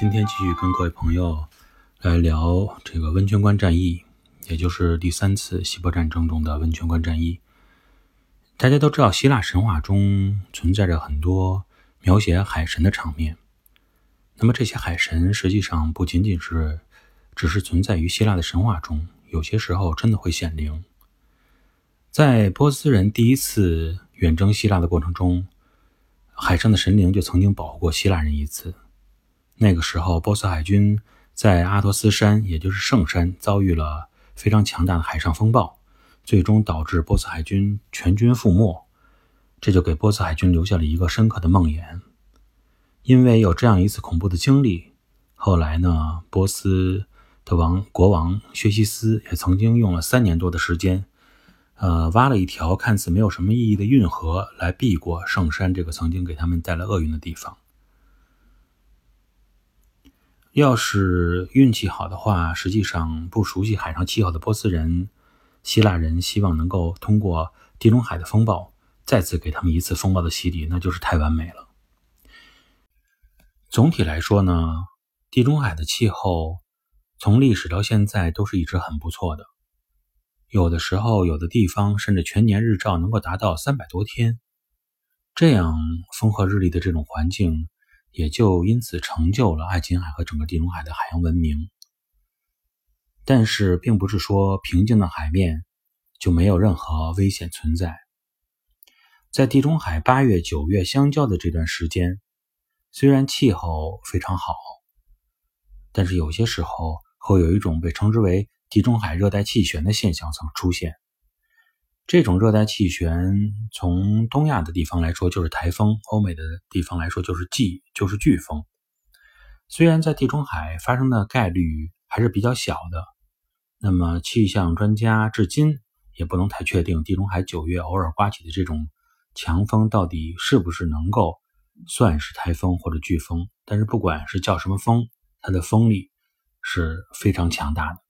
今天继续跟各位朋友来聊这个温泉关战役，也就是第三次希波战争中的温泉关战役。大家都知道，希腊神话中存在着很多描写海神的场面。那么这些海神实际上不仅仅是只是存在于希腊的神话中，有些时候真的会显灵。在波斯人第一次远征希腊的过程中，海上的神灵就曾经保护过希腊人一次。那个时候，波斯海军在阿托斯山，也就是圣山，遭遇了非常强大的海上风暴，最终导致波斯海军全军覆没。这就给波斯海军留下了一个深刻的梦魇。因为有这样一次恐怖的经历，后来呢，波斯的王国王薛西斯也曾经用了三年多的时间。呃，挖了一条看似没有什么意义的运河来避过圣山这个曾经给他们带来厄运的地方。要是运气好的话，实际上不熟悉海上气候的波斯人、希腊人希望能够通过地中海的风暴再次给他们一次风暴的洗礼，那就是太完美了。总体来说呢，地中海的气候从历史到现在都是一直很不错的。有的时候，有的地方甚至全年日照能够达到三百多天，这样风和日丽的这种环境，也就因此成就了爱琴海和整个地中海的海洋文明。但是，并不是说平静的海面就没有任何危险存在。在地中海八月、九月相交的这段时间，虽然气候非常好，但是有些时候会有一种被称之为。地中海热带气旋的现象曾出现。这种热带气旋从东亚的地方来说就是台风，欧美的地方来说就是季，就是飓风。虽然在地中海发生的概率还是比较小的，那么气象专家至今也不能太确定地中海九月偶尔刮起的这种强风到底是不是能够算是台风或者飓风。但是不管是叫什么风，它的风力是非常强大的。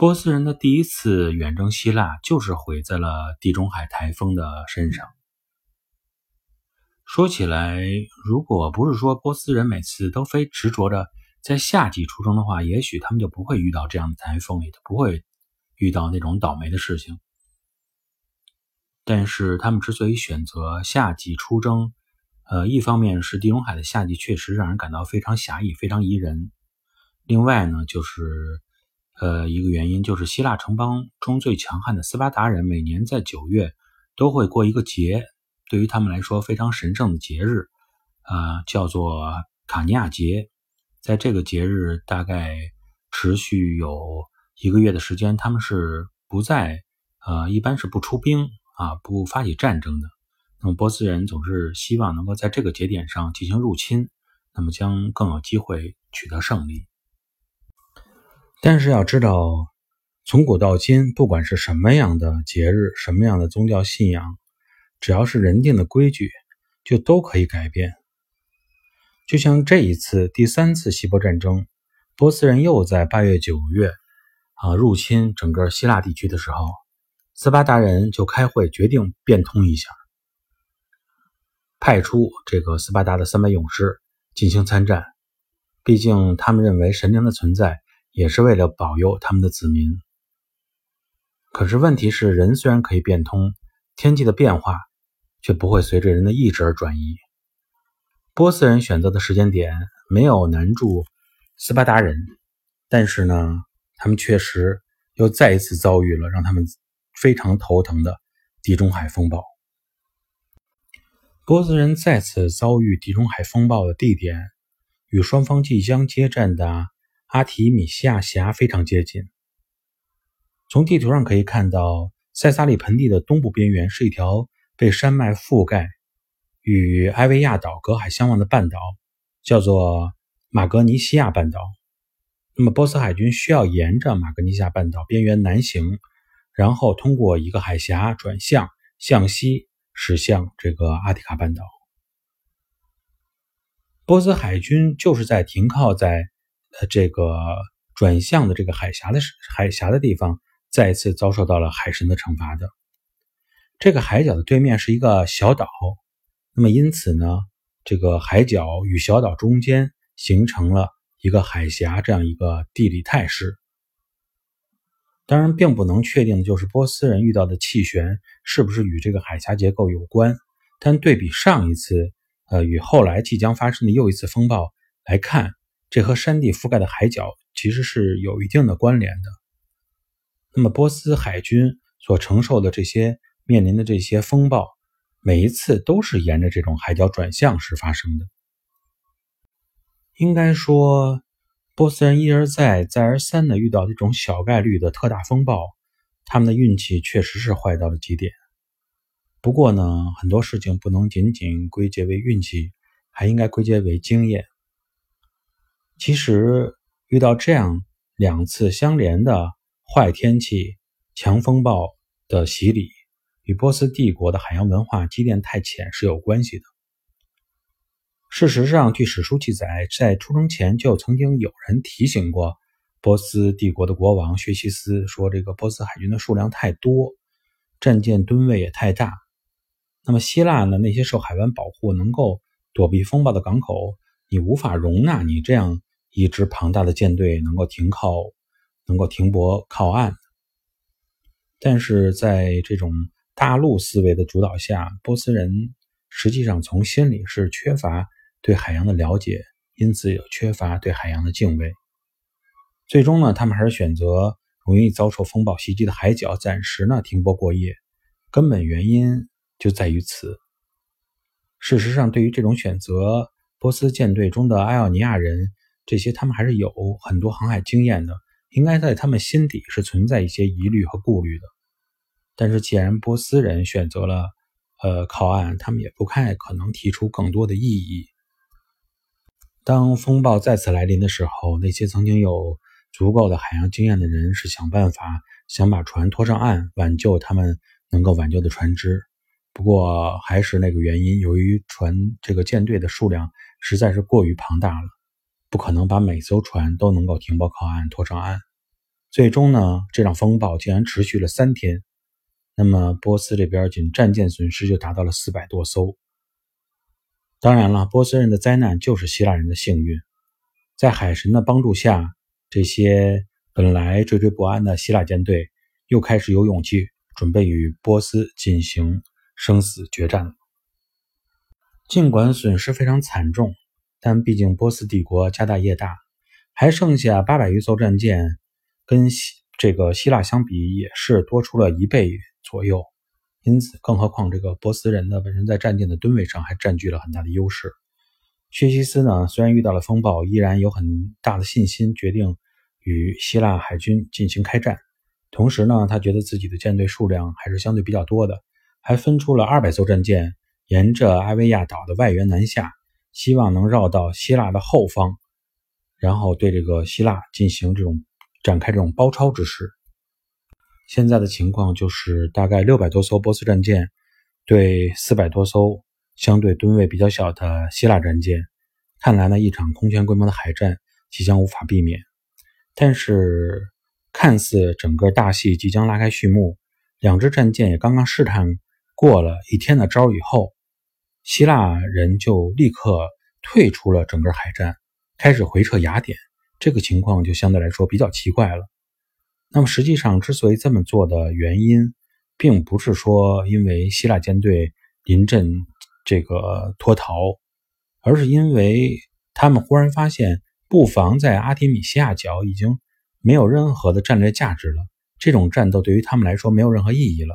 波斯人的第一次远征希腊，就是毁在了地中海台风的身上。说起来，如果不是说波斯人每次都非执着着在夏季出征的话，也许他们就不会遇到这样的台风，也就不会遇到那种倒霉的事情。但是他们之所以选择夏季出征，呃，一方面是地中海的夏季确实让人感到非常狭义、非常宜人；另外呢，就是。呃，一个原因就是希腊城邦中最强悍的斯巴达人每年在九月都会过一个节，对于他们来说非常神圣的节日，呃，叫做卡尼亚节。在这个节日大概持续有一个月的时间，他们是不在，呃，一般是不出兵啊，不发起战争的。那么波斯人总是希望能够在这个节点上进行入侵，那么将更有机会取得胜利。但是要知道，从古到今，不管是什么样的节日，什么样的宗教信仰，只要是人定的规矩，就都可以改变。就像这一次第三次希波战争，波斯人又在八月、九月啊入侵整个希腊地区的时候，斯巴达人就开会决定变通一下，派出这个斯巴达的三百勇士进行参战。毕竟他们认为神灵的存在。也是为了保佑他们的子民。可是问题是，人虽然可以变通，天气的变化却不会随着人的意志而转移。波斯人选择的时间点没有难住斯巴达人，但是呢，他们确实又再一次遭遇了让他们非常头疼的地中海风暴。波斯人再次遭遇地中海风暴的地点，与双方即将接战的。阿提米西亚峡非常接近。从地图上可以看到，塞萨利盆地的东部边缘是一条被山脉覆盖、与埃维亚岛隔海相望的半岛，叫做马格尼西亚半岛。那么，波斯海军需要沿着马格尼西亚半岛边缘南行，然后通过一个海峡转向向西驶向这个阿提卡半岛。波斯海军就是在停靠在。呃，这个转向的这个海峡的海峡的地方，再一次遭受到了海神的惩罚的。这个海角的对面是一个小岛，那么因此呢，这个海角与小岛中间形成了一个海峡这样一个地理态势。当然，并不能确定就是波斯人遇到的气旋是不是与这个海峡结构有关。但对比上一次，呃，与后来即将发生的又一次风暴来看，这和山地覆盖的海角其实是有一定的关联的。那么，波斯海军所承受的这些面临的这些风暴，每一次都是沿着这种海角转向时发生的。应该说。波斯人一而再、再而三的遇到这种小概率的特大风暴，他们的运气确实是坏到了极点。不过呢，很多事情不能仅仅归结为运气，还应该归结为经验。其实遇到这样两次相连的坏天气、强风暴的洗礼，与波斯帝国的海洋文化积淀太浅是有关系的。事实上，据史书记载，在出征前就曾经有人提醒过波斯帝国的国王薛西斯，说这个波斯海军的数量太多，战舰吨位也太大。那么希腊呢？那些受海湾保护、能够躲避风暴的港口，你无法容纳你这样一支庞大的舰队能够停靠、能够停泊靠岸。但是在这种大陆思维的主导下，波斯人实际上从心里是缺乏。对海洋的了解，因此也缺乏对海洋的敬畏。最终呢，他们还是选择容易遭受风暴袭击的海角，暂时呢停泊过夜。根本原因就在于此。事实上，对于这种选择，波斯舰队中的埃奥尼亚人，这些他们还是有很多航海经验的，应该在他们心底是存在一些疑虑和顾虑的。但是，既然波斯人选择了呃靠岸，他们也不太可能提出更多的异议。当风暴再次来临的时候，那些曾经有足够的海洋经验的人是想办法想把船拖上岸，挽救他们能够挽救的船只。不过还是那个原因，由于船这个舰队的数量实在是过于庞大了，不可能把每艘船都能够停泊靠岸拖上岸。最终呢，这场风暴竟然持续了三天，那么波斯这边仅战舰损失就达到了四百多艘。当然了，波斯人的灾难就是希腊人的幸运。在海神的帮助下，这些本来惴惴不安的希腊舰队又开始有勇气准备与波斯进行生死决战了。尽管损失非常惨重，但毕竟波斯帝国家大业大，还剩下八百余艘战舰，跟希这个希腊相比也是多出了一倍左右。因此，更何况这个波斯人呢，本身在战舰的吨位上还占据了很大的优势。薛西斯呢，虽然遇到了风暴，依然有很大的信心，决定与希腊海军进行开战。同时呢，他觉得自己的舰队数量还是相对比较多的，还分出了二百艘战舰，沿着埃维亚岛的外缘南下，希望能绕到希腊的后方，然后对这个希腊进行这种展开这种包抄之势。现在的情况就是，大概六百多艘波斯战舰对四百多艘相对吨位比较小的希腊战舰，看来呢，一场空前规模的海战即将无法避免。但是，看似整个大戏即将拉开序幕，两支战舰也刚刚试探过了一天的招以后，希腊人就立刻退出了整个海战，开始回撤雅典。这个情况就相对来说比较奇怪了。那么实际上，之所以这么做的原因，并不是说因为希腊舰队临阵这个脱逃，而是因为他们忽然发现布防在阿提米西亚角已经没有任何的战略价值了，这种战斗对于他们来说没有任何意义了。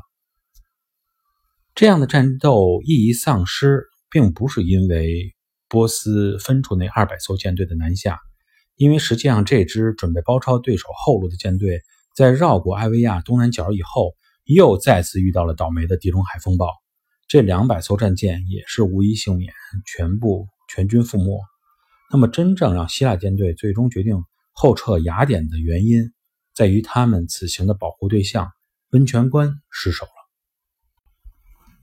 这样的战斗意义丧失，并不是因为波斯分出那二百艘舰队的南下，因为实际上这支准备包抄对手后路的舰队。在绕过埃维亚东南角以后，又再次遇到了倒霉的地中海风暴。这两百艘战舰也是无一幸免，全部全军覆没。那么，真正让希腊舰队最终决定后撤雅典的原因，在于他们此行的保护对象温泉关失守。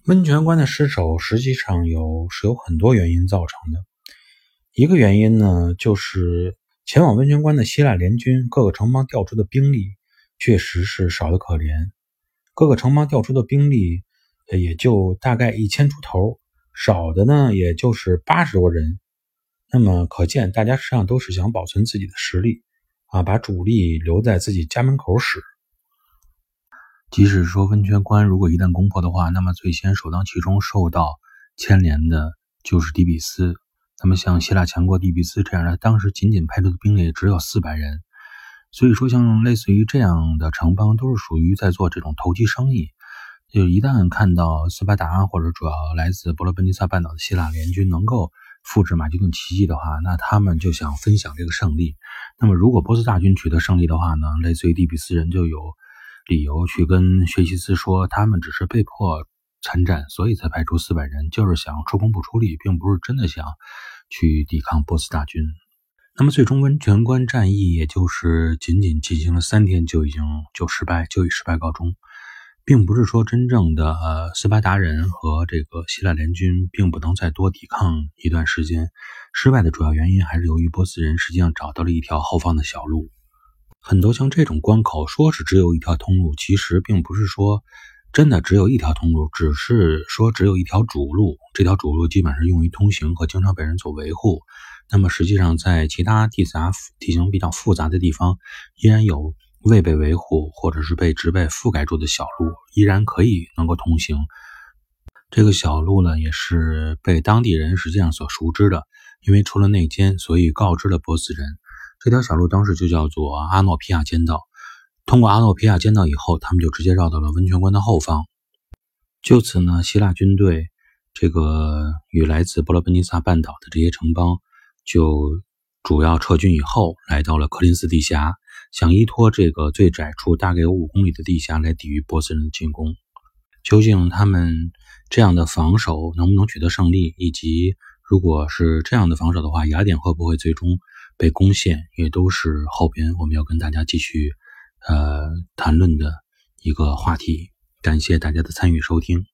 温泉关的失守实际上有是有很多原因造成的。一个原因呢，就是前往温泉关的希腊联军各个城邦调出的兵力。确实是少得可怜，各个城邦调出的兵力也就大概一千出头，少的呢也就是八十多人。那么可见，大家实际上都是想保存自己的实力啊，把主力留在自己家门口使。即使说温泉关如果一旦攻破的话，那么最先首当其冲受到牵连的就是底比斯。那么像希腊强国底比斯这样的，当时仅仅派出的兵力只有四百人。所以说，像类似于这样的城邦，都是属于在做这种投机生意。就一旦看到斯巴达或者主要来自伯罗奔尼撒半岛的希腊联军能够。复制马其顿奇迹的话，那他们就想分享这个胜利。那么，如果波斯大军取得胜利的话呢？类似于底比斯人就有理由去跟薛西斯说，他们只是被迫参战，所以才派出四百人，就是想出工不出力，并不是真的想去抵抗波斯大军。那么，最终温泉关战役也就是仅仅进行了三天，就已经就失败，就以失败告终。并不是说真正的呃斯巴达人和这个希腊联军并不能再多抵抗一段时间，失败的主要原因还是由于波斯人实际上找到了一条后方的小路。很多像这种关口，说是只有一条通路，其实并不是说真的只有一条通路，只是说只有一条主路。这条主路基本上用于通行和经常被人所维护。那么实际上在其他地杂地形比较复杂的地方，依然有。未被维护或者是被植被覆盖住的小路依然可以能够通行。这个小路呢，也是被当地人实际上所熟知的，因为出了内奸，所以告知了波斯人。这条小路当时就叫做阿诺皮亚街道。通过阿诺皮亚街道以后，他们就直接绕到了温泉关的后方。就此呢，希腊军队这个与来自伯罗奔尼撒半岛的这些城邦就主要撤军以后，来到了科林斯地峡。想依托这个最窄处大概有五公里的地峡来抵御波斯人的进攻，究竟他们这样的防守能不能取得胜利？以及如果是这样的防守的话，雅典会不会最终被攻陷？也都是后边我们要跟大家继续呃谈论的一个话题。感谢大家的参与收听。